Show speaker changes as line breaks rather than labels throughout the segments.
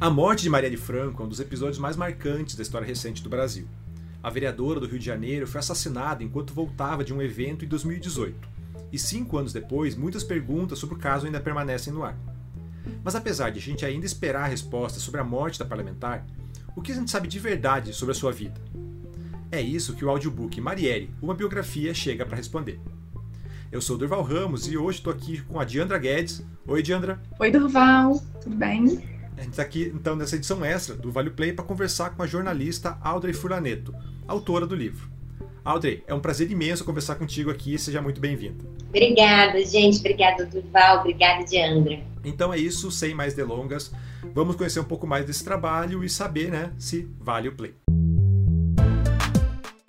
A morte de Marielle Franco é um dos episódios mais marcantes da história recente do Brasil. A vereadora do Rio de Janeiro foi assassinada enquanto voltava de um evento em 2018. E cinco anos depois, muitas perguntas sobre o caso ainda permanecem no ar. Mas apesar de a gente ainda esperar a resposta sobre a morte da parlamentar, o que a gente sabe de verdade sobre a sua vida? É isso que o audiobook Marielle, uma biografia, chega para responder. Eu sou Durval Ramos e hoje estou aqui com a Diandra Guedes. Oi, Diandra.
Oi, Durval. Tudo bem?
A gente está aqui, então, nessa edição extra do Vale Play para conversar com a jornalista Audrey Furaneto, autora do livro. Audrey, é um prazer imenso conversar contigo aqui. Seja muito bem-vinda.
Obrigada, gente. Obrigada, Durval. Obrigada, Diandra.
Então é isso, sem mais delongas. Vamos conhecer um pouco mais desse trabalho e saber né, se vale o play.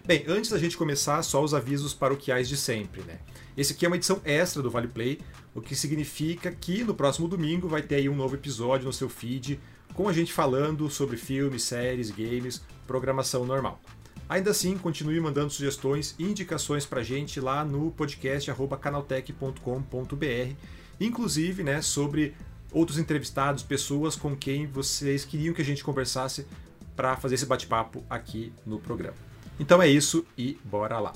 Bem, antes da gente começar, só os avisos paroquiais de sempre, né? Esse aqui é uma edição extra do Vale Play, o que significa que no próximo domingo vai ter aí um novo episódio no seu feed com a gente falando sobre filmes, séries, games, programação normal. Ainda assim, continue mandando sugestões e indicações pra gente lá no podcast canaltech.com.br, inclusive, né, sobre outros entrevistados, pessoas com quem vocês queriam que a gente conversasse para fazer esse bate-papo aqui no programa. Então é isso e bora lá.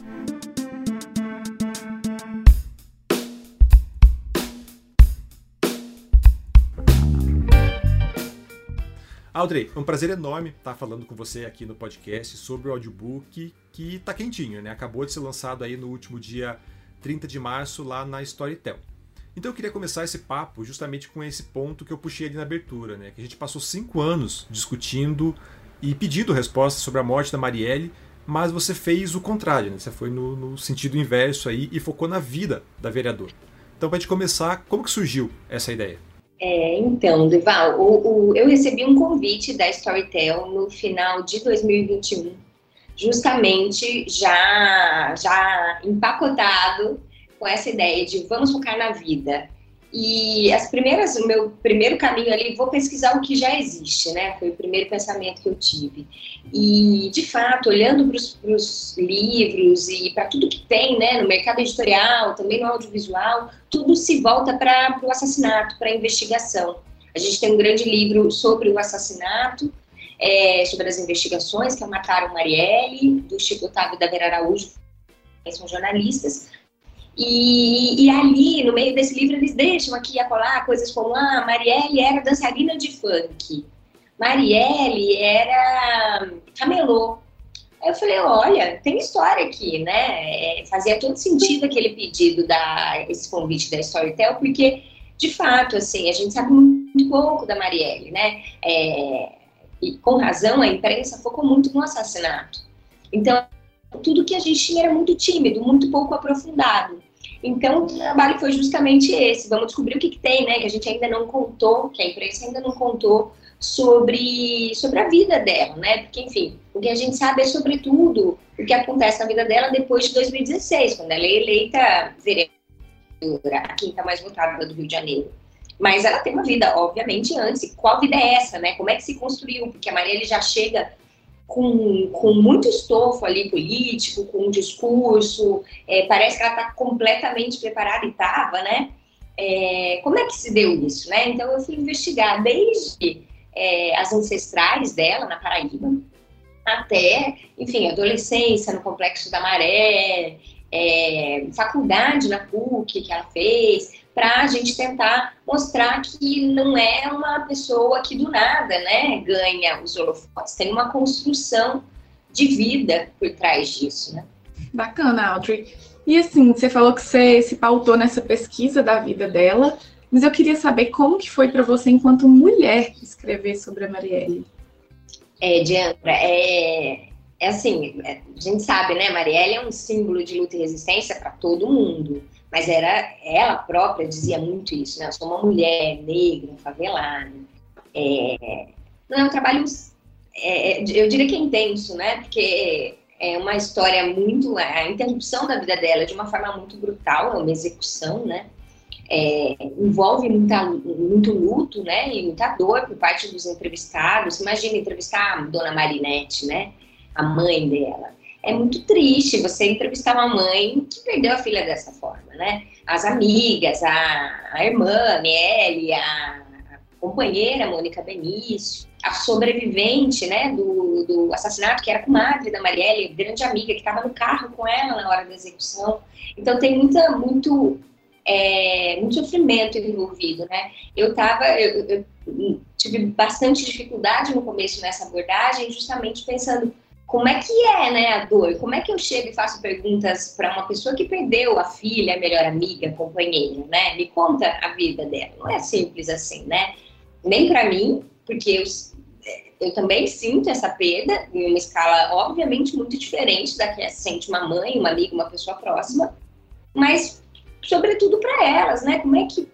Audrey, é um prazer enorme estar falando com você aqui no podcast sobre o audiobook que está quentinho, né? Acabou de ser lançado aí no último dia 30 de março lá na Storytel. Então eu queria começar esse papo justamente com esse ponto que eu puxei ali na abertura, né? Que a gente passou cinco anos discutindo e pedindo respostas sobre a morte da Marielle mas você fez o contrário, né? você foi no, no, sentido inverso aí e focou na vida da vereadora. Então, para a gente começar, como que surgiu essa ideia?
É, então, Deval, o, o, eu recebi um convite da Storytel no final de 2021, justamente já, já empacotado com essa ideia de vamos focar na vida. E as primeiras, o meu primeiro caminho ali, vou pesquisar o que já existe, né? Foi o primeiro pensamento que eu tive. E, de fato, olhando para os livros e para tudo que tem, né, no mercado editorial, também no audiovisual, tudo se volta para o assassinato, para a investigação. A gente tem um grande livro sobre o assassinato, é, sobre as investigações que mataram Marielle, do Chico Otávio da Vera Araújo, que são jornalistas, e, e, ali, no meio desse livro, eles deixam aqui a colar coisas como: ah, Marielle era dançarina de funk, Marielle era camelô. Aí eu falei: olha, tem história aqui, né? É, fazia todo sentido aquele pedido, da, esse convite da Storytel, porque, de fato, assim, a gente sabe muito pouco da Marielle, né? É, e com razão, a imprensa focou muito no assassinato. Então, tudo que a gente tinha era muito tímido, muito pouco aprofundado. Então, o trabalho foi justamente esse. Vamos descobrir o que, que, tem, né? Que a gente ainda não contou, que a imprensa ainda não contou sobre, sobre a vida dela, né? Porque, enfim, o que a gente sabe é, sobretudo, o que acontece na vida dela depois de 2016, quando ela é eleita vereadora, a quinta mais votada do Rio de Janeiro. Mas ela tem uma vida, obviamente, antes. Qual vida é essa, né? Como é que se construiu? Porque a Maria ele já chega com, com muito estofo ali político, com um discurso, é, parece que ela está completamente preparada e estava, né? É, como é que se deu isso, né? Então eu fui investigar desde é, as ancestrais dela na Paraíba até, enfim, adolescência no Complexo da Maré, é, faculdade na PUC que ela fez, para a gente tentar mostrar que não é uma pessoa que do nada né, ganha os holofotes, tem uma construção de vida por trás disso. Né?
Bacana, Audrey. E assim, você falou que você se pautou nessa pesquisa da vida dela, mas eu queria saber como que foi para você, enquanto mulher, escrever sobre a Marielle.
É, Diandra, é, é assim, a gente sabe, né, Marielle é um símbolo de luta e resistência para todo mundo mas era ela própria dizia muito isso, né? Eu sou uma mulher negra, favelada. É, não é um trabalho, é, eu diria que é intenso, né? Porque é uma história muito, a interrupção da vida dela de uma forma muito brutal, é uma execução, né? É, envolve muita, muito luto, né? E muita dor por parte dos entrevistados. Imagina entrevistar a Dona Marinette, né? A mãe dela é muito triste você entrevistar uma mãe que perdeu a filha dessa forma, né? As amigas, a, a irmã, a Miele, a, companheira, Mônica Benício, a sobrevivente né, do, do assassinato, que era comadre da Marielle, grande amiga, que estava no carro com ela na hora da execução. Então tem muita, muito, é, muito sofrimento envolvido. Né? Eu, tava, eu, eu tive bastante dificuldade no começo nessa abordagem, justamente pensando como é que é, né, a dor? Como é que eu chego e faço perguntas para uma pessoa que perdeu a filha, a melhor amiga, companheira, né? Me conta a vida dela. Não é simples assim, né? Nem para mim, porque eu, eu também sinto essa perda em uma escala, obviamente, muito diferente da que sente uma mãe, uma amiga, uma pessoa próxima, mas sobretudo para elas, né? Como é que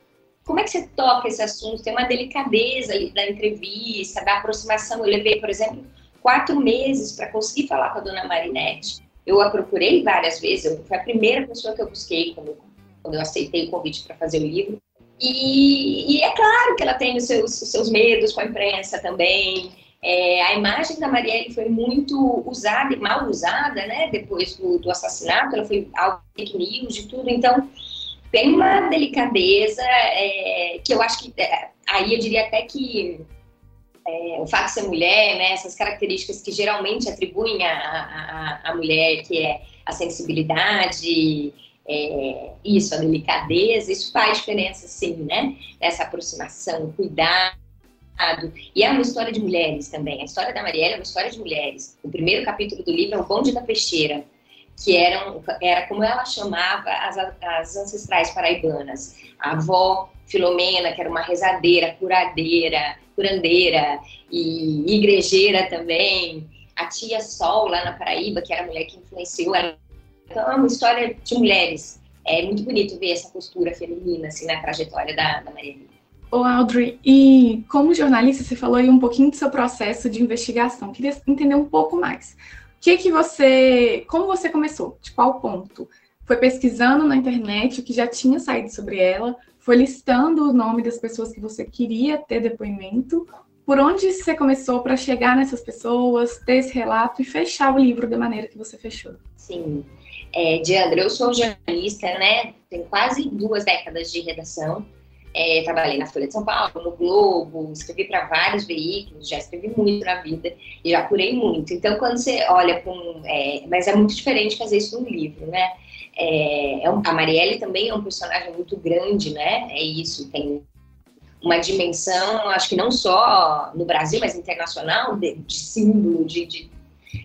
como é que você toca esse assunto? Tem uma delicadeza ali da entrevista, da aproximação. Eu levei, por exemplo, quatro meses para conseguir falar com a dona Marinette. Eu a procurei várias vezes, eu, foi a primeira pessoa que eu busquei quando, quando eu aceitei o convite para fazer o livro. E, e, é claro que ela tem os seus, os seus medos com a imprensa também. É, a imagem da Marielle foi muito usada e mal usada, né? Depois do, do assassinato, ela foi algo fake news de tudo. Então, tem uma delicadeza é, que eu acho que é, aí eu diria até que é, o fato de ser mulher, né, essas características que geralmente atribuem à, mulher, que é a sensibilidade, é, isso, a delicadeza, isso faz diferença, sim, né? Essa aproximação, cuidado. E é uma história de mulheres também. A história da Mariela é uma história de mulheres. O primeiro capítulo do livro é o Bonde da Peixeira, que eram, era como ela chamava as, as ancestrais paraibanas. A avó Filomena, que era uma rezadeira, curadeira, curandeira e igrejeira também. A tia Sol, lá na Paraíba, que era a mulher que influenciou ela. Então, é uma história de mulheres. É muito bonito ver essa postura feminina, assim, na trajetória da, da Maria
Ô, Audrey, e como jornalista, você falou aí um pouquinho do seu processo de investigação. Queria entender um pouco mais. Que que você, como você começou? De qual ponto? Foi pesquisando na internet o que já tinha saído sobre ela? foi listando o nome das pessoas que você queria ter depoimento, por onde você começou para chegar nessas pessoas, ter esse relato e fechar o livro da maneira que você fechou?
Sim. É, Diandra, eu sou jornalista, né? Tenho quase duas décadas de redação. É, trabalhei na Folha de São Paulo, no Globo, escrevi para vários veículos, já escrevi muito na vida e já curei muito. Então, quando você olha para um. É, mas é muito diferente fazer isso no livro, né? É, é a Marielle também é um personagem muito grande, né? É isso, tem uma dimensão, acho que não só no Brasil, mas internacional, de, de símbolo, de, de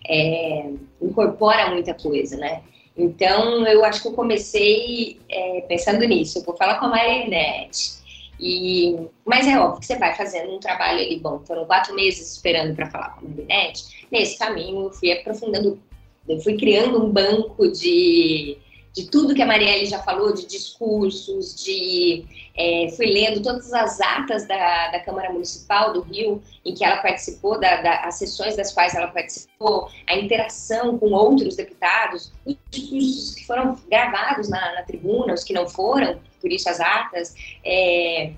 é, incorpora muita coisa, né? Então, eu acho que eu comecei é, pensando nisso. Eu vou falar com a Mariette. E, mas é óbvio que você vai fazendo um trabalho ali. Bom, foram quatro meses esperando para falar com a Mariette. Nesse caminho, eu fui aprofundando, eu fui criando um banco de de tudo que a Marielle já falou, de discursos, de é, fui lendo todas as atas da, da Câmara Municipal do Rio, em que ela participou, da, da, as sessões das quais ela participou, a interação com outros deputados, os discursos que foram gravados na, na tribuna, os que não foram, por isso as atas, é,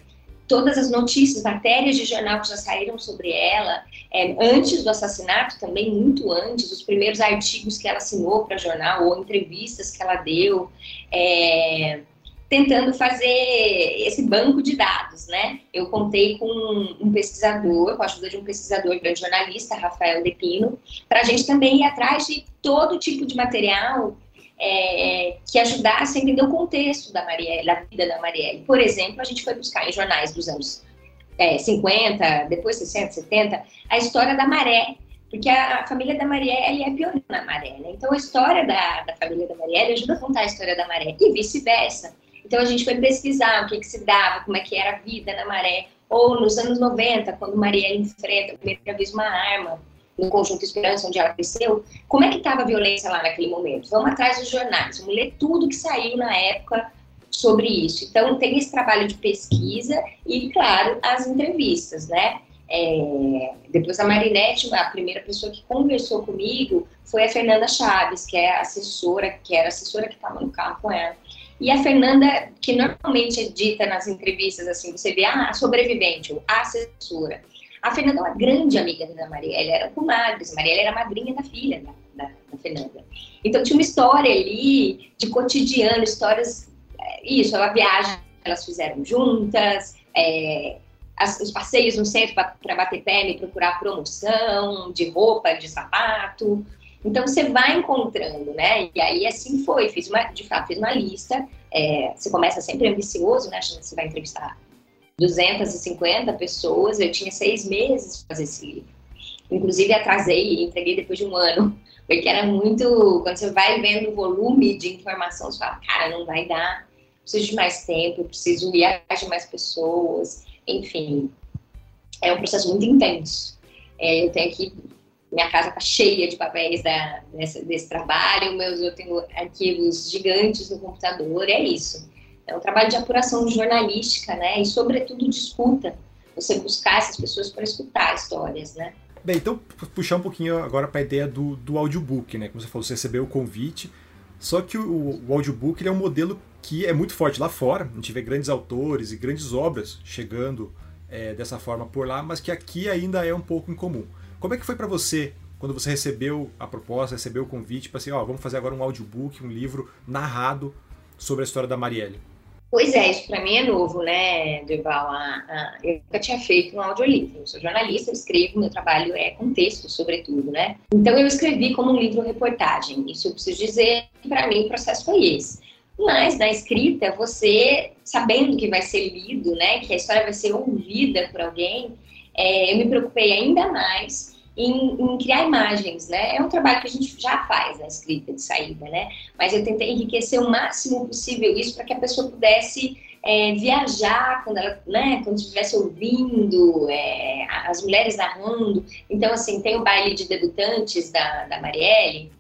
todas as notícias, matérias de jornal que já saíram sobre ela, é, antes do assassinato, também muito antes, os primeiros artigos que ela assinou para jornal ou entrevistas que ela deu, é, tentando fazer esse banco de dados, né? Eu contei com um pesquisador, com a ajuda de um pesquisador, grande jornalista, Rafael Depino, para a gente também ir atrás de todo tipo de material é, que ajudasse a entender o contexto da Marielle, da vida da Marielle. Por exemplo, a gente foi buscar em jornais dos anos é, 50, depois 60, 70, a história da maré, porque a família da Marielle é pioneira na maré, né? Então a história da, da família da Marielle ajuda a contar a história da maré e vice-versa. Então a gente foi pesquisar o que, que se dava, como é que era a vida na maré, ou nos anos 90, quando Marielle enfrenta a primeira vez uma arma no Conjunto Esperança, onde ela cresceu, como é que estava a violência lá naquele momento? Vamos atrás dos jornais, vamos ler tudo que saiu na época sobre isso. Então, tem esse trabalho de pesquisa e, claro, as entrevistas, né? É, depois a Marinette, a primeira pessoa que conversou comigo foi a Fernanda Chaves, que é assessora, que era assessora que estava no carro com ela. E a Fernanda, que normalmente é dita nas entrevistas, assim, você vê, ah, sobrevivente, ou assessora. A Fernanda é uma grande amiga da Marielle, era comadres. Marielle era madrinha da filha da, da, da, Fernanda. Então tinha uma história ali de cotidiano, histórias. É, isso, ela viagem, elas fizeram juntas. É, as, os passeios no centro para bater pé e procurar promoção de roupa, de sapato. Então você vai encontrando, né? E aí assim foi, fiz uma, de fato, fiz uma lista. É, você começa sempre ambicioso, né? Achando que você vai entrevistar 250 pessoas. Eu tinha seis meses para fazer esse livro. Inclusive atrasei e entreguei depois de um ano, porque era muito. Quando você vai vendo o volume de informação, você fala, cara, não vai dar. Preciso de mais tempo, preciso ir de mais pessoas enfim, é um processo muito intenso. É, eu tenho aqui, minha casa está cheia de papéis da, desse, desse trabalho, meus, eu tenho arquivos gigantes no computador, é isso. É um trabalho de apuração jornalística, né, e sobretudo de escuta, você buscar essas pessoas para escutar histórias, né.
Bem, então puxar um pouquinho agora para a ideia do, do audiobook, né? Como você falou, você recebeu o convite, só que o, o audiobook ele é um modelo que é muito forte lá fora. A gente vê grandes autores e grandes obras chegando é, dessa forma por lá, mas que aqui ainda é um pouco incomum. Como é que foi para você quando você recebeu a proposta, recebeu o convite para assim, ó, vamos fazer agora um audiobook, um livro narrado sobre a história da Marielle?
Pois é, isso para mim é novo, né, Durval? eu nunca tinha feito um audiolivro. Eu sou jornalista, eu escrevo, meu trabalho é com texto, sobretudo, né? Então eu escrevi como um livro-reportagem. Isso eu preciso dizer que para mim o processo foi esse. Mas na escrita, você sabendo que vai ser lido, né, que a história vai ser ouvida por alguém, é, eu me preocupei ainda mais em, em, criar imagens, né? É um trabalho que a gente já faz na escrita de saída, né? Mas eu tentei enriquecer o máximo possível isso para que a pessoa pudesse é, viajar quando ela, né, quando estivesse ouvindo é, as mulheres narrando. Então, assim, tem o baile de debutantes da, da Marielle,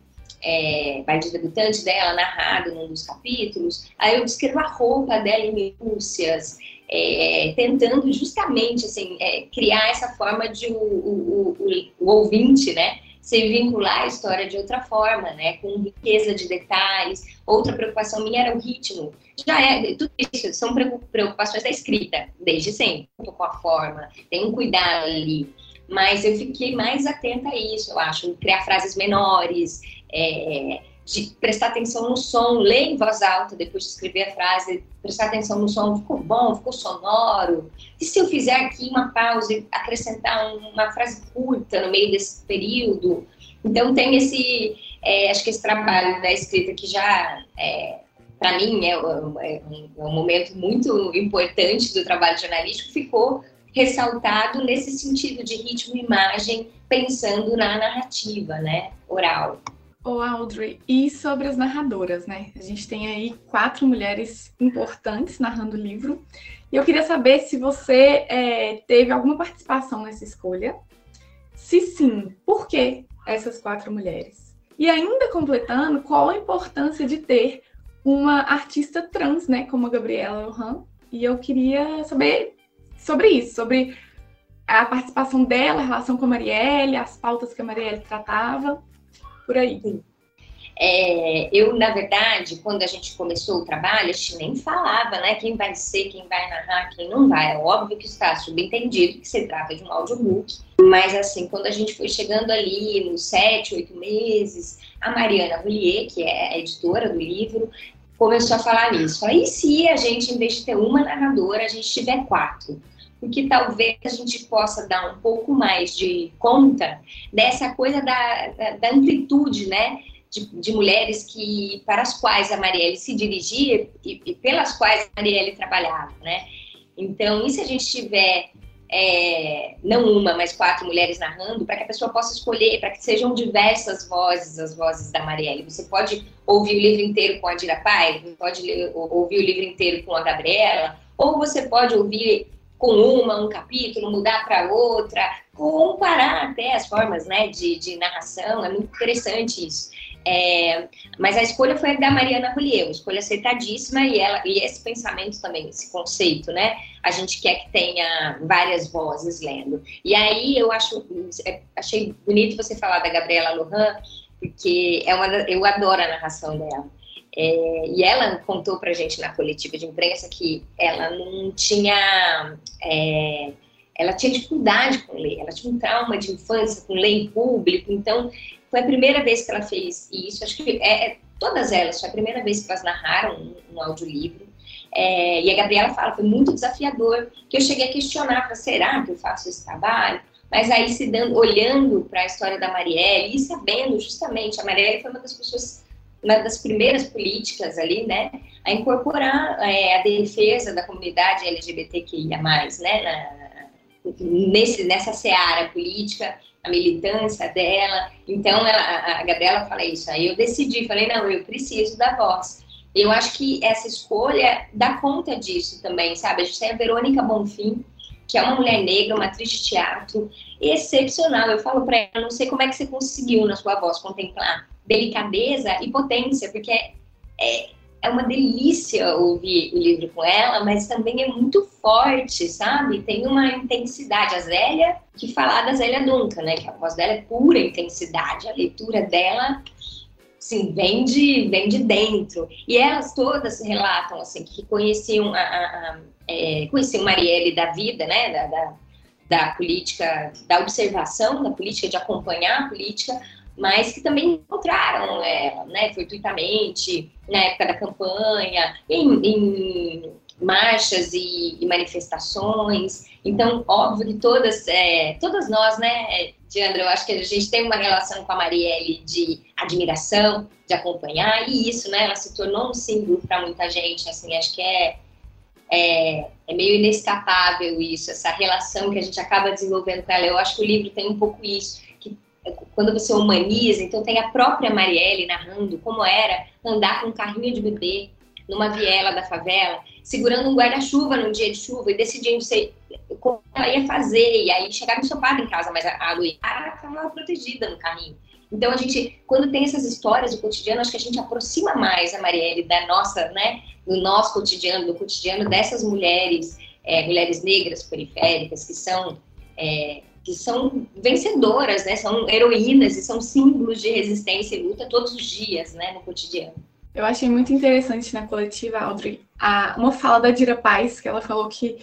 é, baile de debutante dela, narrado num dos capítulos. Aí eu descrevo a roupa dela em minúcias, é, tentando justamente assim, é, criar essa forma de o, o, o, o, ouvinte, né, se vincular à história de outra forma, né, com riqueza de detalhes. Outra preocupação minha era o ritmo. Já é, tudo isso são preocupações da escrita, desde sempre, com a forma, tem um cuidado ali. Mas eu fiquei mais atenta a isso, eu acho, criar frases menores, é, de prestar atenção no som, ler em voz alta depois de escrever a frase, prestar atenção no som, ficou bom, ficou sonoro. E se eu fizer aqui uma pausa e acrescentar uma frase curta no meio desse período? Então tem esse, é, acho que esse trabalho da escrita que já, é, para mim, é, é, um, é, um, momento muito importante do trabalho jornalístico, ficou ressaltado nesse sentido de ritmo e imagem, pensando na narrativa, né, oral.
Ô, Audrey, e sobre as narradoras, né? A gente tem aí quatro mulheres importantes narrando o livro. E eu queria saber se você é, teve alguma participação nessa escolha. Se sim, por que essas quatro mulheres? E ainda completando, qual a importância de ter uma artista trans, né, como a Gabriela Lohan? E eu queria saber sobre isso, sobre a participação dela, a relação com a Marielle, as pautas que a Marielle tratava por aí.
É, eu, na verdade, quando a gente começou o trabalho, a gente nem falava, né? Quem vai ser, quem vai narrar, quem não vai. É óbvio que está subentendido que se trata de um audiobook. Mas, assim, quando a gente foi chegando ali nos sete, oito meses, a Mariana Roulier, que é a editora do livro, começou a falar nisso. Aí, se a gente, em vez de ter uma narradora, a gente tiver quatro? Porque talvez a gente possa dar um pouco mais de conta dessa coisa da, da, amplitude, né? De, de, mulheres que para as quais a Marielle se dirigia e, e, pelas quais a Marielle trabalhava, né? Então, e se a gente tiver é, não uma, mas quatro mulheres narrando, para que a pessoa possa escolher, para que sejam diversas vozes, as vozes da Marielle. Você pode ouvir o livro inteiro com a Dira Pai, pode ouvir o livro inteiro com a Gabriela, ou você pode ouvir com uma, um capítulo, mudar para outra, comparar até as formas né, de, de narração, é muito interessante isso. É, mas a escolha foi da Mariana Rollier, escolha acertadíssima e ela e esse pensamento também, esse conceito, né? A gente quer que tenha várias vozes lendo. E aí eu acho, é, achei bonito você falar da Gabriela Lohan, porque é uma, eu adoro a narração dela. É, e ela contou para gente na coletiva de imprensa que ela não tinha. É, ela tinha dificuldade com ler, ela tinha um trauma de infância com ler em público, então foi a primeira vez que ela fez isso. Acho que é, é todas elas, foi a primeira vez que elas narraram um, um audiolivro. É, e a Gabriela fala, foi muito desafiador, que eu cheguei a questionar, será que eu faço esse trabalho? Mas aí se dando, olhando para a história da Marielle e sabendo justamente, a Marielle foi uma das pessoas, uma das primeiras políticas ali, né, a incorporar é, a defesa da comunidade LGBTQIA+, né, na, nesse, nessa seara política, a militância dela. Então, ela, a Gabriela fala isso. Aí eu decidi, falei, não, eu preciso da voz. Eu acho que essa escolha dá conta disso também, sabe? A gente tem a Verônica Bonfim, que é uma mulher negra, uma atriz de teatro excepcional. Eu falo para ela, não sei como é que você conseguiu na sua voz contemplar delicadeza e potência, porque é, é, é uma delícia ouvir o livro com ela, mas também é muito forte, sabe? Tem uma intensidade. A Zélia, que falar da Zélia Duncan, né? Que a voz dela é pura intensidade, a leitura dela assim, vem de, vem de dentro. E elas todas relatam assim que conheciam a, a, a é, conheciam Marielle da vida, né? Da, da, da, política, da observação da política, de acompanhar a política, mas que também encontraram ela, né? Fortuitamente, na época da campanha, em, em marchas e, e, manifestações. Então, óbvio que todas, é, todas nós, né, Diandra, eu acho que a gente tem uma relação com a Marielle de admiração, de acompanhar, e isso, né, ela se tornou um símbolo para muita gente, assim, acho que é, é, é, meio inescapável isso, essa relação que a gente acaba desenvolvendo com ela. Eu acho que o livro tem um pouco isso, quando você humaniza, então tem a própria Marielle narrando como era andar com um carrinho de bebê numa viela da favela, segurando um guarda-chuva num dia de chuva e decidindo se, como ela ia fazer. E aí chegava ensopado em casa, mas a, a Luiara estava protegida no carrinho. Então a gente, quando tem essas histórias do cotidiano, acho que a gente aproxima mais a Marielle da nossa, né, do nosso cotidiano, do cotidiano dessas mulheres, é, mulheres negras periféricas que são é, que são vencedoras, né, são heroínas e são símbolos de resistência e luta todos os dias, né, no cotidiano.
Eu achei muito interessante na coletiva, Audrey, a, uma fala da Dira Paz, que ela falou que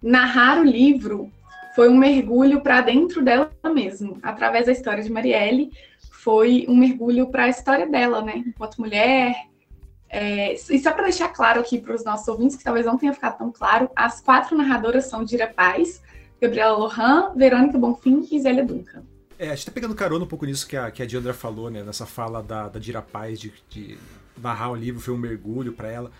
narrar o livro foi um mergulho para dentro dela mesmo, através da história de Marielle, foi um mergulho para a história dela, né, enquanto mulher. É, e só para deixar claro aqui para os nossos ouvintes, que talvez não tenha ficado tão claro, as quatro narradoras são Dira Paz, Gabriela Lohan, Verônica Bonfim e Zélia Duncan.
É, a gente tá pegando carona um pouco nisso que a, que a Diandra falou, né? Nessa fala da, da Dira Paz de, de narrar o livro foi um mergulho para ela.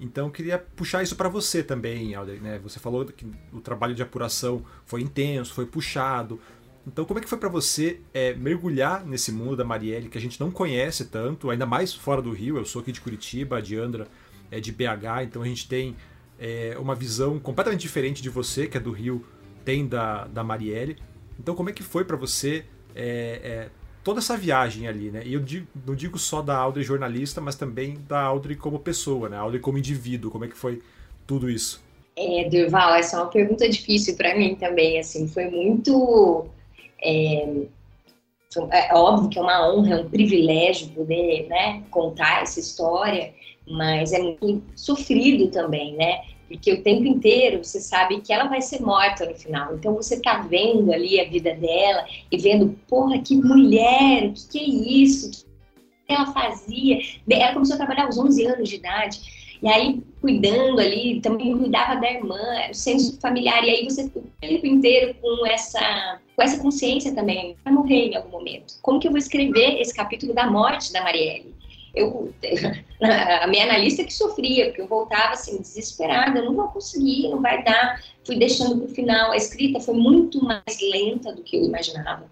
Então queria puxar isso para você também, Alder, né? Você falou que o trabalho de apuração foi intenso, foi puxado. Então como é que foi para você é, mergulhar nesse mundo da Marielle que a gente não conhece tanto, ainda mais fora do Rio? Eu sou aqui de Curitiba, a Diandra é de BH, então a gente tem é, uma visão completamente diferente de você, que é do Rio, tem da, da Marielle. Então como é que foi para você é, é toda essa viagem ali, né? E eu digo, não digo só da Audrey jornalista, mas também da Audrey como pessoa, né? A Audrey como indivíduo, como é que foi tudo isso?
É, Durval, essa é uma pergunta difícil para mim também, assim, foi muito... É, é, óbvio que é uma honra, é um privilégio poder, né, contar essa história, mas é muito sofrido também, né? Porque o tempo inteiro você sabe que ela vai ser morta no final. Então você tá vendo ali a vida dela e vendo, porra, que mulher, o que, que é isso? O que ela fazia? Ela começou a trabalhar aos 11 anos de idade. E aí, cuidando ali, também cuidava da irmã, o senso familiar. E aí você o tempo inteiro com essa, com essa consciência também, vai morrer em algum momento. Como que eu vou escrever esse capítulo da morte da Marielle? Eu, a minha analista que sofria, porque eu voltava assim, desesperada, não vou conseguir, não vai dar. Fui deixando para o final. A escrita foi muito mais lenta do que eu imaginava.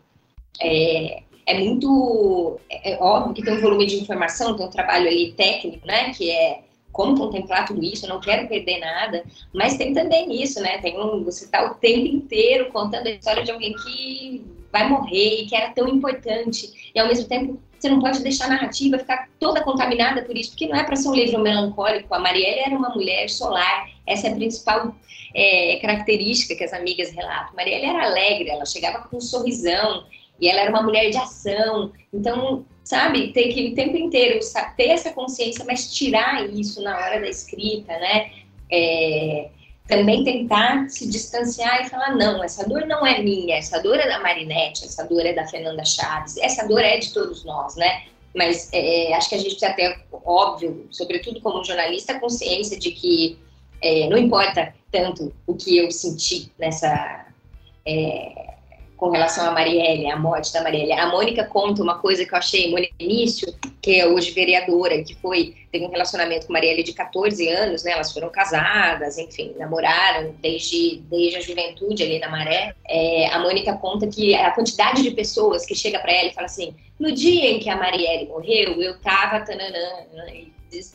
É, é muito. É, é óbvio que tem um volume de informação, tem um trabalho ali técnico, né, que é como contemplar tudo isso, eu não quero perder nada, mas tem também isso, né? Tem um, você está o tempo inteiro contando a história de alguém que vai morrer e que era tão importante, e ao mesmo tempo você não pode deixar a narrativa ficar toda contaminada por isso, porque não é para ser um livro melancólico. A Marielle era uma mulher solar, essa é a principal é, característica que as amigas relatam. Marielle era alegre, ela chegava com um sorrisão, e ela era uma mulher de ação. Então, sabe, tem que o tempo inteiro ter essa consciência, mas tirar isso na hora da escrita, né? É, também tentar se distanciar e falar: não, essa dor não é minha, essa dor é da Marinette, essa dor é da Fernanda Chaves, essa dor é de todos nós, né? Mas é, acho que a gente precisa ter, óbvio, sobretudo como jornalista, consciência de que É, não importa tanto o que eu senti nessa. É, com relação a Marielle, a morte da Marielle. A Mônica conta uma coisa que eu achei, Mônica Início, que é hoje vereadora, que foi, teve um relacionamento com Marielle de 14 anos, né? Elas foram casadas, enfim, namoraram desde, desde a juventude ali na Maré. É, a Mônica conta que a quantidade de pessoas que chega para ela e fala assim: no dia em que a Marielle morreu, eu tava tananã,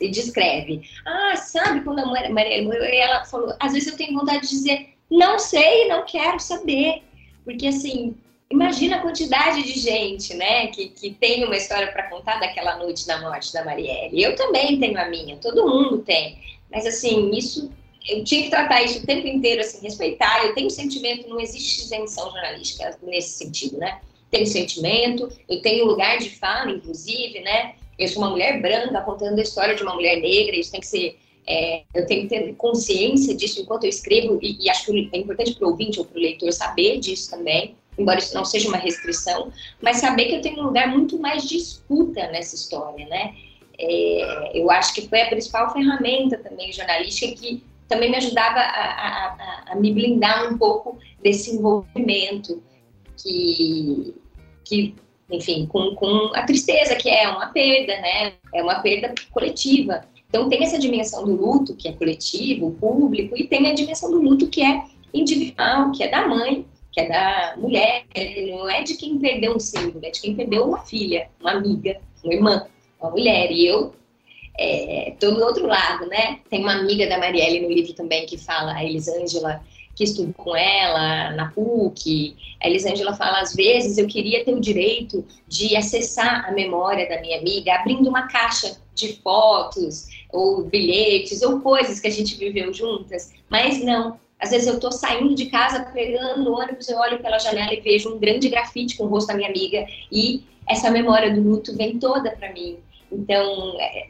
e descreve. Ah, sabe quando a Marielle morreu? E ela falou: às vezes eu tenho vontade de dizer, não sei, não quero saber porque, assim, imagina a quantidade de gente, né, que, que tem uma história para contar daquela noite da morte da Marielle. Eu também tenho a minha, todo mundo tem. Mas, assim, isso, eu tinha que tratar isso o tempo inteiro, assim, respeitar. Eu tenho sentimento, não existe isenção jornalística nesse sentido, né? Tenho sentimento, eu tenho lugar de fala, inclusive, né? Eu sou uma mulher branca contando a história de uma mulher negra, isso tem que ser é, eu tenho que ter consciência disso enquanto eu escrevo, e, e acho que é importante para o ouvinte ou para o leitor saber disso também, embora isso não seja uma restrição, mas saber que eu tenho um lugar muito mais de escuta nessa história, né? É, eu acho que foi a principal ferramenta também jornalística que também me ajudava a, a, a, me blindar um pouco desse envolvimento que, que enfim, com, com a tristeza que é uma perda, né? É uma perda coletiva. Então, tem essa dimensão do luto, que é coletivo, público, e tem a dimensão do luto, que é individual, que é da mãe, que é da mulher, não é de quem perdeu um símbolo, é de quem perdeu uma filha, uma amiga, uma irmã, uma mulher. E eu estou é, do outro lado, né? Tem uma amiga da Marielle no livro também que fala, a Elisângela, que estudou com ela na PUC. A Elisângela fala, às vezes eu queria ter o direito de acessar a memória da minha amiga abrindo uma caixa de fotos ou bilhetes ou coisas que a gente viveu juntas, mas não. Às vezes eu estou saindo de casa, pegando ônibus, eu olho pela janela e vejo um grande grafite com o rosto da minha amiga e essa memória do luto vem toda para mim. Então, é,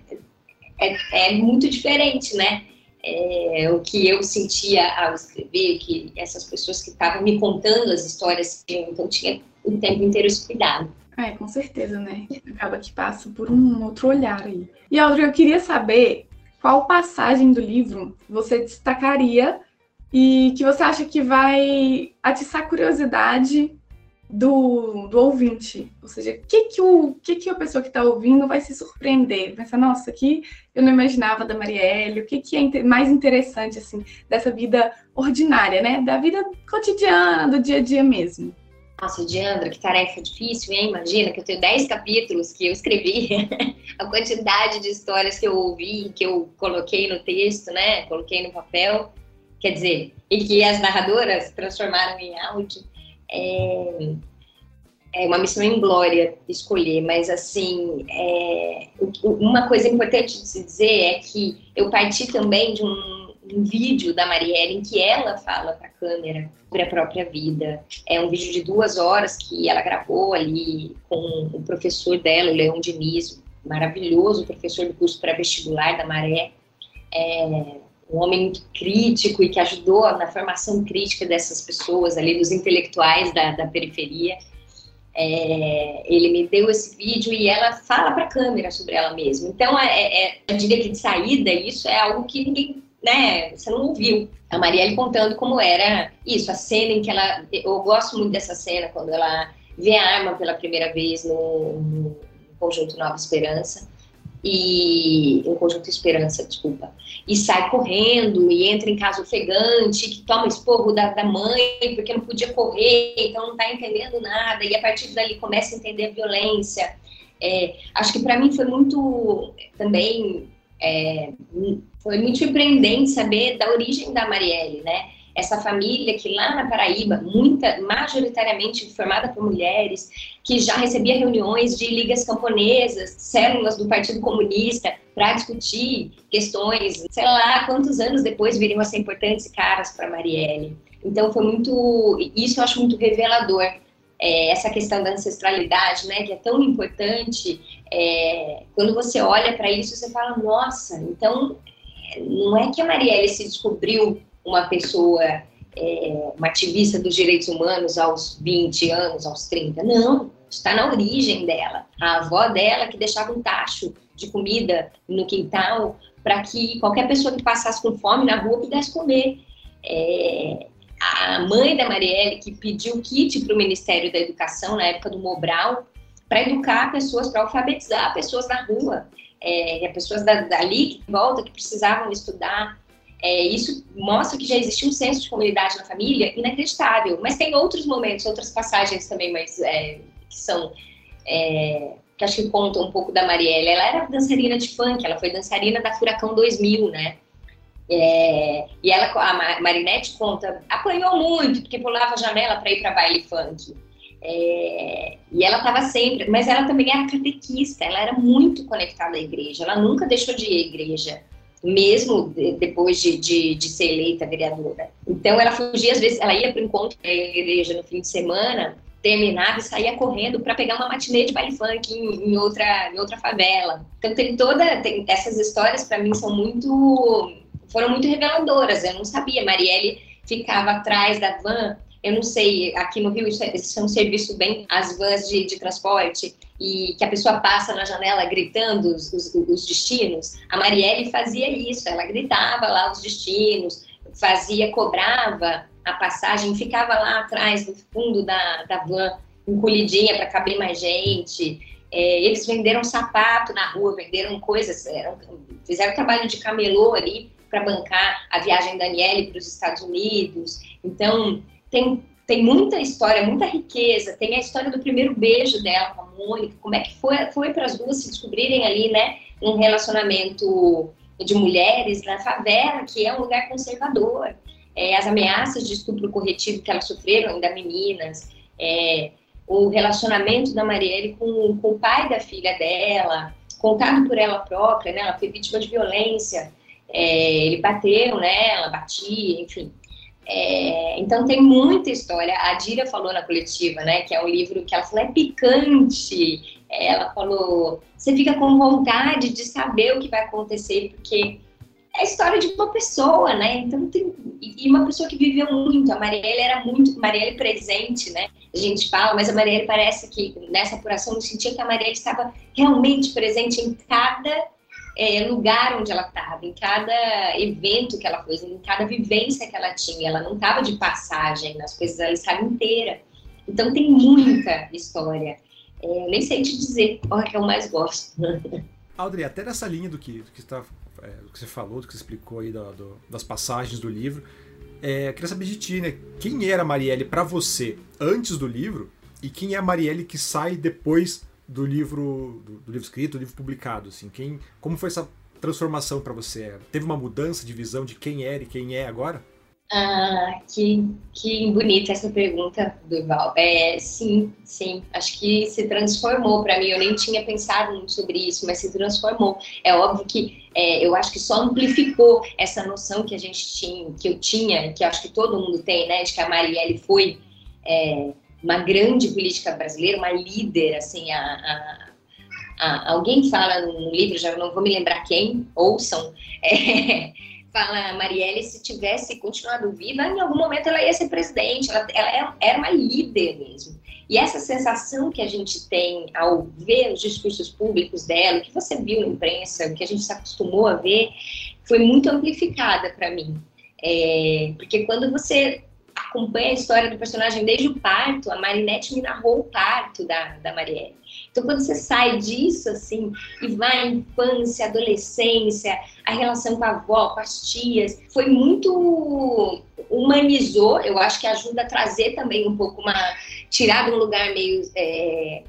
é, é, muito diferente, né? É, o que eu sentia ao escrever, que essas pessoas que estavam me contando as histórias, então tinha o tempo inteiro esse cuidado.
É, com certeza, né? Acaba que passa por um outro olhar aí. E Audrey, eu queria saber qual passagem do livro você destacaria e que você acha que vai atiçar a curiosidade do, do ouvinte. Ou seja, o que, que, o, que, que a pessoa que está ouvindo vai se surpreender? Pensar, nossa, aqui eu não imaginava da Marielle, o que, que é mais interessante, assim, dessa vida ordinária, né? Da vida cotidiana, do dia a dia mesmo.
Nossa, Diandra, que tarefa difícil, hein? Imagina que eu tenho 10 capítulos que eu escrevi, a quantidade de histórias que eu ouvi, que eu coloquei no texto, né? Coloquei no papel, quer dizer, e que as narradoras transformaram em áudio. É, é uma missão em glória escolher, mas assim, é, uma coisa importante de se dizer é que eu parti também de um um vídeo da Marielle em que ela fala para a câmera sobre a própria vida. É um vídeo de duas horas que ela gravou ali com o professor dela, o Leão Diniz, maravilhoso professor do curso pré-vestibular da Maré. É um homem crítico e que ajudou na formação crítica dessas pessoas ali, dos intelectuais da, da periferia. É, ele me deu esse vídeo e ela fala para a câmera sobre ela mesma. Então, é, é, eu diria que de saída, isso é algo que ninguém né, você não ouviu. A Marielle contando como era isso, a cena em que ela. Eu gosto muito dessa cena, quando ela vê a arma pela primeira vez no, no conjunto Nova Esperança. E. Um conjunto Esperança, desculpa. E sai correndo e entra em casa ofegante, que toma esporro da, da mãe, porque não podia correr, então não está entendendo nada. E a partir dali começa a entender a violência. É, acho que para mim foi muito também é, foi muito surpreendente saber da origem da Marielle, né? Essa família que lá na Paraíba, muita, majoritariamente formada por mulheres, que já recebia reuniões de ligas camponesas, células do Partido Comunista, para discutir questões, sei lá, quantos anos depois viriam a ser importantes caras para Marielle. Então foi muito, isso eu acho muito revelador é, essa questão da ancestralidade, né, que é tão importante, é, quando você olha para isso, você fala, nossa, então não é que a Marielle se descobriu uma pessoa, é, uma ativista dos direitos humanos aos 20 anos, aos 30, não, está na origem dela. A avó dela que deixava um tacho de comida no quintal para que qualquer pessoa que passasse com fome na rua pudesse comer. É, a mãe da Marielle que pediu kit para o Ministério da Educação na época do Mobral para educar pessoas, para alfabetizar pessoas na rua, é, pessoas da, dali que volta que precisavam estudar. É, isso mostra que já existia um senso de comunidade na família inacreditável. Mas tem outros momentos, outras passagens também, mas é, que são é, que acho que contam um pouco da Marielle. Ela era dançarina de funk, ela foi dançarina da Furacão 2000, né? É, e ela, a Marinette conta, apanhou muito, porque pulava a janela para ir para baile funk. É, e ela estava sempre, mas ela também era catequista, ela era muito conectada à igreja, ela nunca deixou de ir à igreja, mesmo de, depois de, de, de, ser eleita vereadora. Então ela fugia, às vezes, ela ia para o encontro da igreja no fim de semana, terminava e saía correndo para pegar uma matinê de baile funk em, em, outra, em outra favela. Então tem toda, tem, essas histórias para mim são muito foram muito reveladoras. Eu não sabia. Marielle ficava atrás da van. Eu não sei, aqui no Rio isso é, isso é um serviço bem, as vans de, de, transporte, e que a pessoa passa na janela gritando os, os, os destinos. A Marielle fazia isso, ela gritava lá os destinos, fazia, cobrava a passagem, ficava lá atrás, no fundo da, da van, encolhidinha para caber mais gente. É, eles venderam sapato na rua, venderam coisas, eram, fizeram trabalho de camelô ali para bancar a viagem da Daniele para os Estados Unidos. Então, tem, tem muita história, muita riqueza. Tem a história do primeiro beijo dela com a Mônica, como é que foi, foi para as duas se descobrirem ali, né, um relacionamento de mulheres na favela, que é um lugar conservador. É, as ameaças de estupro corretivo que elas sofreram, ainda meninas, é, o relacionamento da Marielle com, com o pai da filha dela, contado por ela própria, né? Ela foi vítima de violência é, ele bateu nela, batia, enfim. É, então tem muita história. A Dira falou na coletiva, né, que é um livro que ela falou é picante. Ela falou, você fica com vontade de saber o que vai acontecer, porque é a história de uma pessoa, né? Então tem e uma pessoa que viveu muito. A Marielle era muito Marielle presente, né? A gente fala, mas a Marielle parece que nessa apuração eu sentia que a Marielle estava realmente presente em cada é, lugar onde ela estava, em cada evento que ela fez, em cada vivência que ela tinha. Ela não estava de passagem nas coisas, ela estava inteira. Então tem muita história. É, nem sei te dizer qual é que eu mais gosto.
Audrey, até nessa linha do que, do que, tá, é, do que você falou, do que você explicou aí do, do, das passagens do livro, é, queria saber de ti, né? Quem era a Marielle para você antes do livro e quem é a Marielle que sai depois do livro do, do livro escrito, do livro publicado, assim, quem, como foi essa transformação para você? Teve uma mudança de visão de quem era e quem é agora?
Ah, que, que bonita essa pergunta, Durval. É, sim, sim. Acho que se transformou para mim. Eu nem tinha pensado muito sobre isso, mas se transformou. É óbvio que é, eu acho que só amplificou essa noção que a gente tinha, que eu tinha, que acho que todo mundo tem, né, de que a Marielle foi é, uma grande política brasileira, uma líder, assim, a, a, a, alguém fala no livro, já não vou me lembrar quem, ouçam, é, fala, Marielle, se tivesse continuado viva, em algum momento ela ia ser presidente, ela, ela era uma líder mesmo. E essa sensação que a gente tem ao ver os discursos públicos dela, o que você viu na imprensa, o que a gente se acostumou a ver, foi muito amplificada para mim. É, porque quando você acompanha a história do personagem desde o parto, a Marinette me narrou o parto da, da Marielle. Então, quando você sai disso, assim, e vai à infância, adolescência, a relação com a avó, com as tias, foi muito. humanizou, eu acho que ajuda a trazer também um pouco uma. tirar de um lugar meio. É,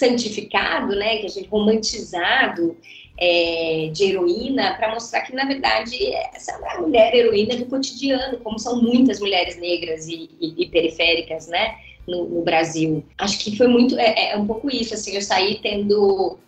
santificado, né, que a gente romantizado é, de heroína para mostrar que, na verdade, essa é uma mulher heroína do cotidiano, como são muitas mulheres negras e, e, e periféricas, né, no, no, Brasil. Acho que foi muito, é, é, um pouco isso, assim, eu saí tendo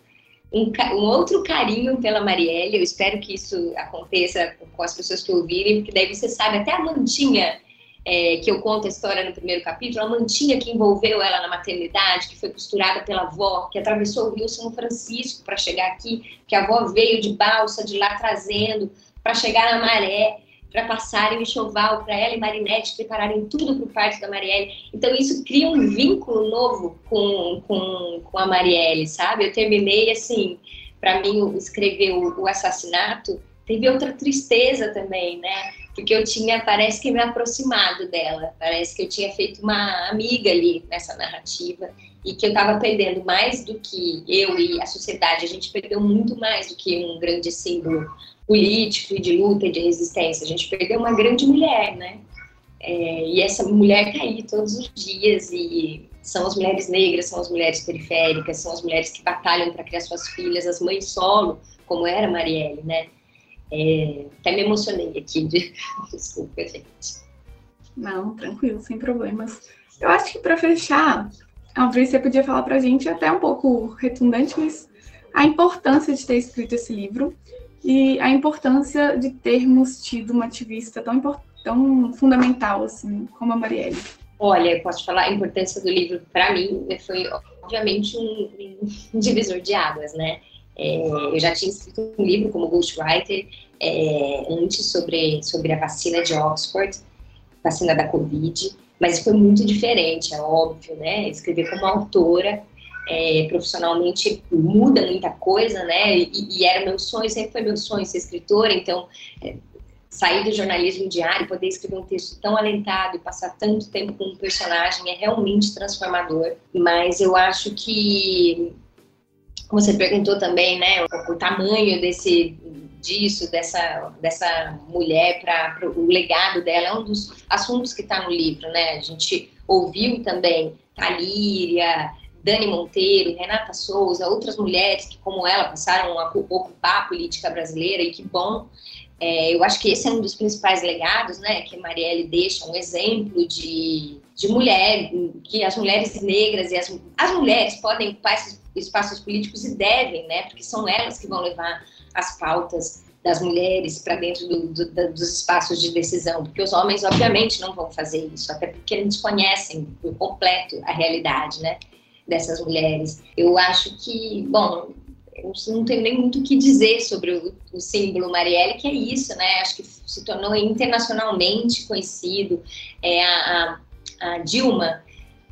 um, um, outro carinho pela Marielle, eu espero que isso aconteça com as pessoas que ouvirem, porque daí você sabe, até a mantinha é, que eu conto a história no primeiro capítulo, a mantinha que envolveu ela na maternidade, que foi costurada pela avó, que atravessou o Rio São Francisco para chegar aqui, que a avó veio de balsa de lá trazendo para chegar na maré, para passarem o enxoval para ela e Marinette prepararem tudo para o parto da Marielle. Então isso cria um vínculo novo com, com, com a Marielle, sabe? Eu terminei assim, para mim escrever o, o assassinato teve outra tristeza também, né? Porque eu tinha, parece que me aproximado dela, parece que eu tinha feito uma amiga ali nessa narrativa. E que eu estava perdendo mais do que eu e a sociedade, a gente perdeu muito mais do que um grande símbolo político e de luta e de resistência, a gente perdeu uma grande mulher, né? É, e essa mulher está aí todos os dias. E são as mulheres negras, são as mulheres periféricas, são as mulheres que batalham para criar suas filhas, as mães solo, como era Marielle, né? É, até me emocionei aqui, de... desculpa, gente.
Não, tranquilo, sem problemas. Eu acho que para fechar, Audrey, você podia falar para a gente, até um pouco retundante, mas a importância de ter escrito esse livro e a importância de termos tido uma ativista tão, tão fundamental assim como a Marielle.
Olha, eu posso falar a importância do livro para mim foi obviamente um, um, divisor de águas, né? É, eu já tinha escrito um livro como ghostwriter é, antes sobre sobre a vacina de Oxford, vacina da Covid, mas foi muito diferente, é óbvio, né? Escrever como autora é, profissionalmente muda muita coisa, né? E, e, era meu sonho, sempre foi meu sonho ser escritora, então é, sair do jornalismo diário, poder escrever um texto tão alentado e passar tanto tempo com um personagem é realmente transformador. Mas eu acho que, você perguntou também, né, o, o tamanho desse disso, dessa, dessa mulher, para o legado dela, é um dos assuntos que está no livro, né? A gente ouviu também Talíria, Dani Monteiro, Renata Souza, outras mulheres que, como ela, passaram a ocupar a política brasileira, e que bom. É, eu acho que esse é um dos principais legados, né? Que Marielle deixa um exemplo de, de mulher, que as mulheres negras e as, as mulheres podem espaços políticos e devem, né? Porque são elas que vão levar as pautas das mulheres para dentro do, do, dos espaços de decisão, porque os homens, obviamente, não vão fazer isso, até porque eles conhecem por completo a realidade, né, dessas mulheres. Eu acho que, bom, eu não tenho nem muito o que dizer sobre o, o, símbolo Marielle, que é isso, né, acho que se tornou internacionalmente conhecido. É a, a, a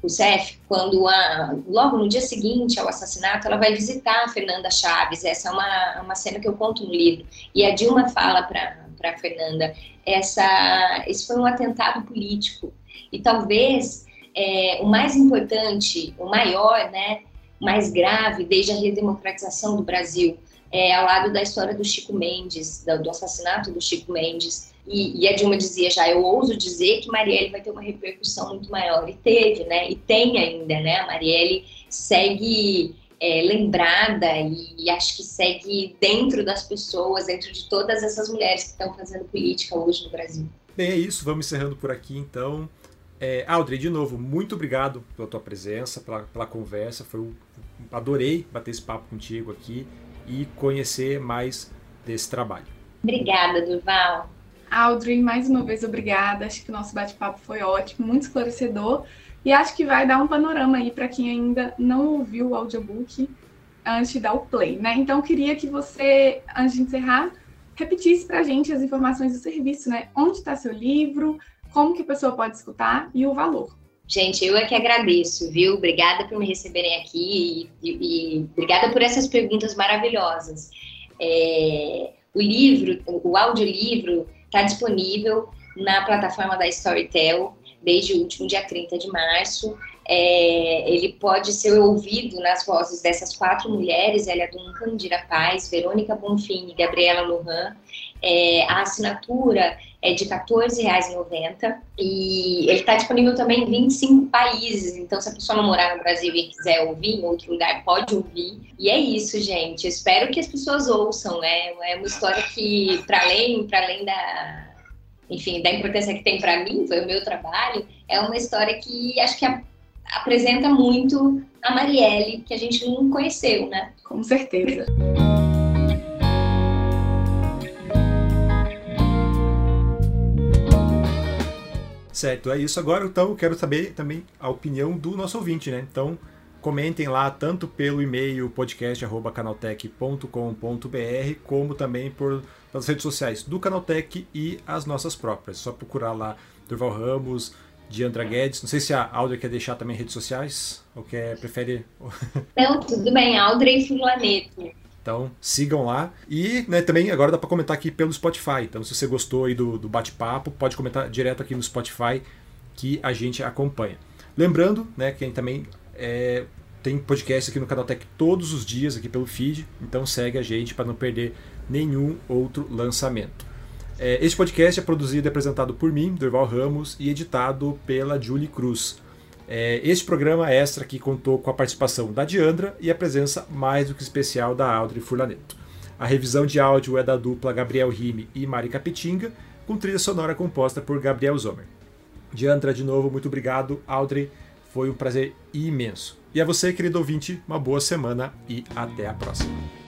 Dilma, Rousseff, quando a, logo no dia seguinte ao assassinato, ela vai visitar a Fernanda Chaves. Essa é uma, uma cena que eu conto no livro. E a Dilma fala para Fernanda: essa, esse foi um atentado político. E talvez é, o mais importante, o maior, né, mais grave desde a redemocratização do Brasil, é ao lado da história do Chico Mendes, do, do assassinato do Chico Mendes e, e, a Dilma dizia já, eu ouso dizer que Marielle vai ter uma repercussão muito maior. E teve, né? E tem ainda, né? A Marielle segue é, lembrada e, e, acho que segue dentro das pessoas, dentro de todas essas mulheres que estão fazendo política hoje no Brasil.
Bem, é isso. Vamos encerrando por aqui, então. É, Audrey, de novo, muito obrigado pela tua presença, pela, pela conversa. Foi um, adorei bater esse papo contigo aqui e conhecer mais desse trabalho.
Obrigada, Durval.
Audrey, mais uma vez obrigada. Acho que o nosso bate-papo foi ótimo, muito esclarecedor. E acho que vai dar um panorama aí para quem ainda não ouviu o audiobook antes de dar o play, né? Então, queria que você, antes de encerrar, repetisse para a gente as informações do serviço, né? Onde está seu livro, como que a pessoa pode escutar e o valor.
Gente, eu é que agradeço, viu? Obrigada por me receberem aqui e, e, e obrigada por essas perguntas maravilhosas. É, o livro, o audiolivro, está disponível na plataforma da Storytel desde o último dia 30 de março. É, ele pode ser ouvido nas vozes dessas quatro mulheres, Elia Duncan, Dira Paz, Verônica Bonfim e Gabriela Lohan. É, a assinatura é de R$14,90 e ele está disponível também em 25 países. Então, se a pessoa não morar no Brasil e quiser ouvir em outro lugar, pode ouvir. E é isso, gente. Eu espero que as pessoas ouçam. Né? É uma história que, para além, para além da, enfim, da importância que tem para mim, foi o meu trabalho, é uma história que acho que apresenta muito a Marielle, que a gente não conheceu, né?
Com certeza.
Certo, é isso. Agora, então, eu quero saber também a opinião do nosso ouvinte, né? Então, comentem lá tanto pelo e-mail podcast@canaltech.com.br, como também por pelas redes sociais do Canaltech e as nossas próprias. É só procurar lá Durval Ramos, Diandra Guedes. Não sei se a Audrey quer deixar também redes sociais ou quer prefere.
Não, tudo bem, Audrey Fulaneto.
Então sigam lá. E né, também agora dá para comentar aqui pelo Spotify. Então se você gostou aí do, do bate-papo, pode comentar direto aqui no Spotify que a gente acompanha. Lembrando, né, quem também é, tem podcast aqui no Canaltech todos os dias aqui pelo feed, então segue a gente para não perder nenhum outro lançamento. É, este podcast é produzido e apresentado por mim, Durval Ramos, e editado pela Julie Cruz. É, este programa extra aqui contou com a participação da Diandra e a presença mais do que especial da Audrey Furlaneto. A revisão de áudio é da dupla Gabriel Rime e Mari Capetinga, com trilha sonora composta por Gabriel Zomer. Diandra, de novo, muito obrigado. Audrey, foi um prazer imenso. E a você, querido ouvinte, uma boa semana e até a próxima.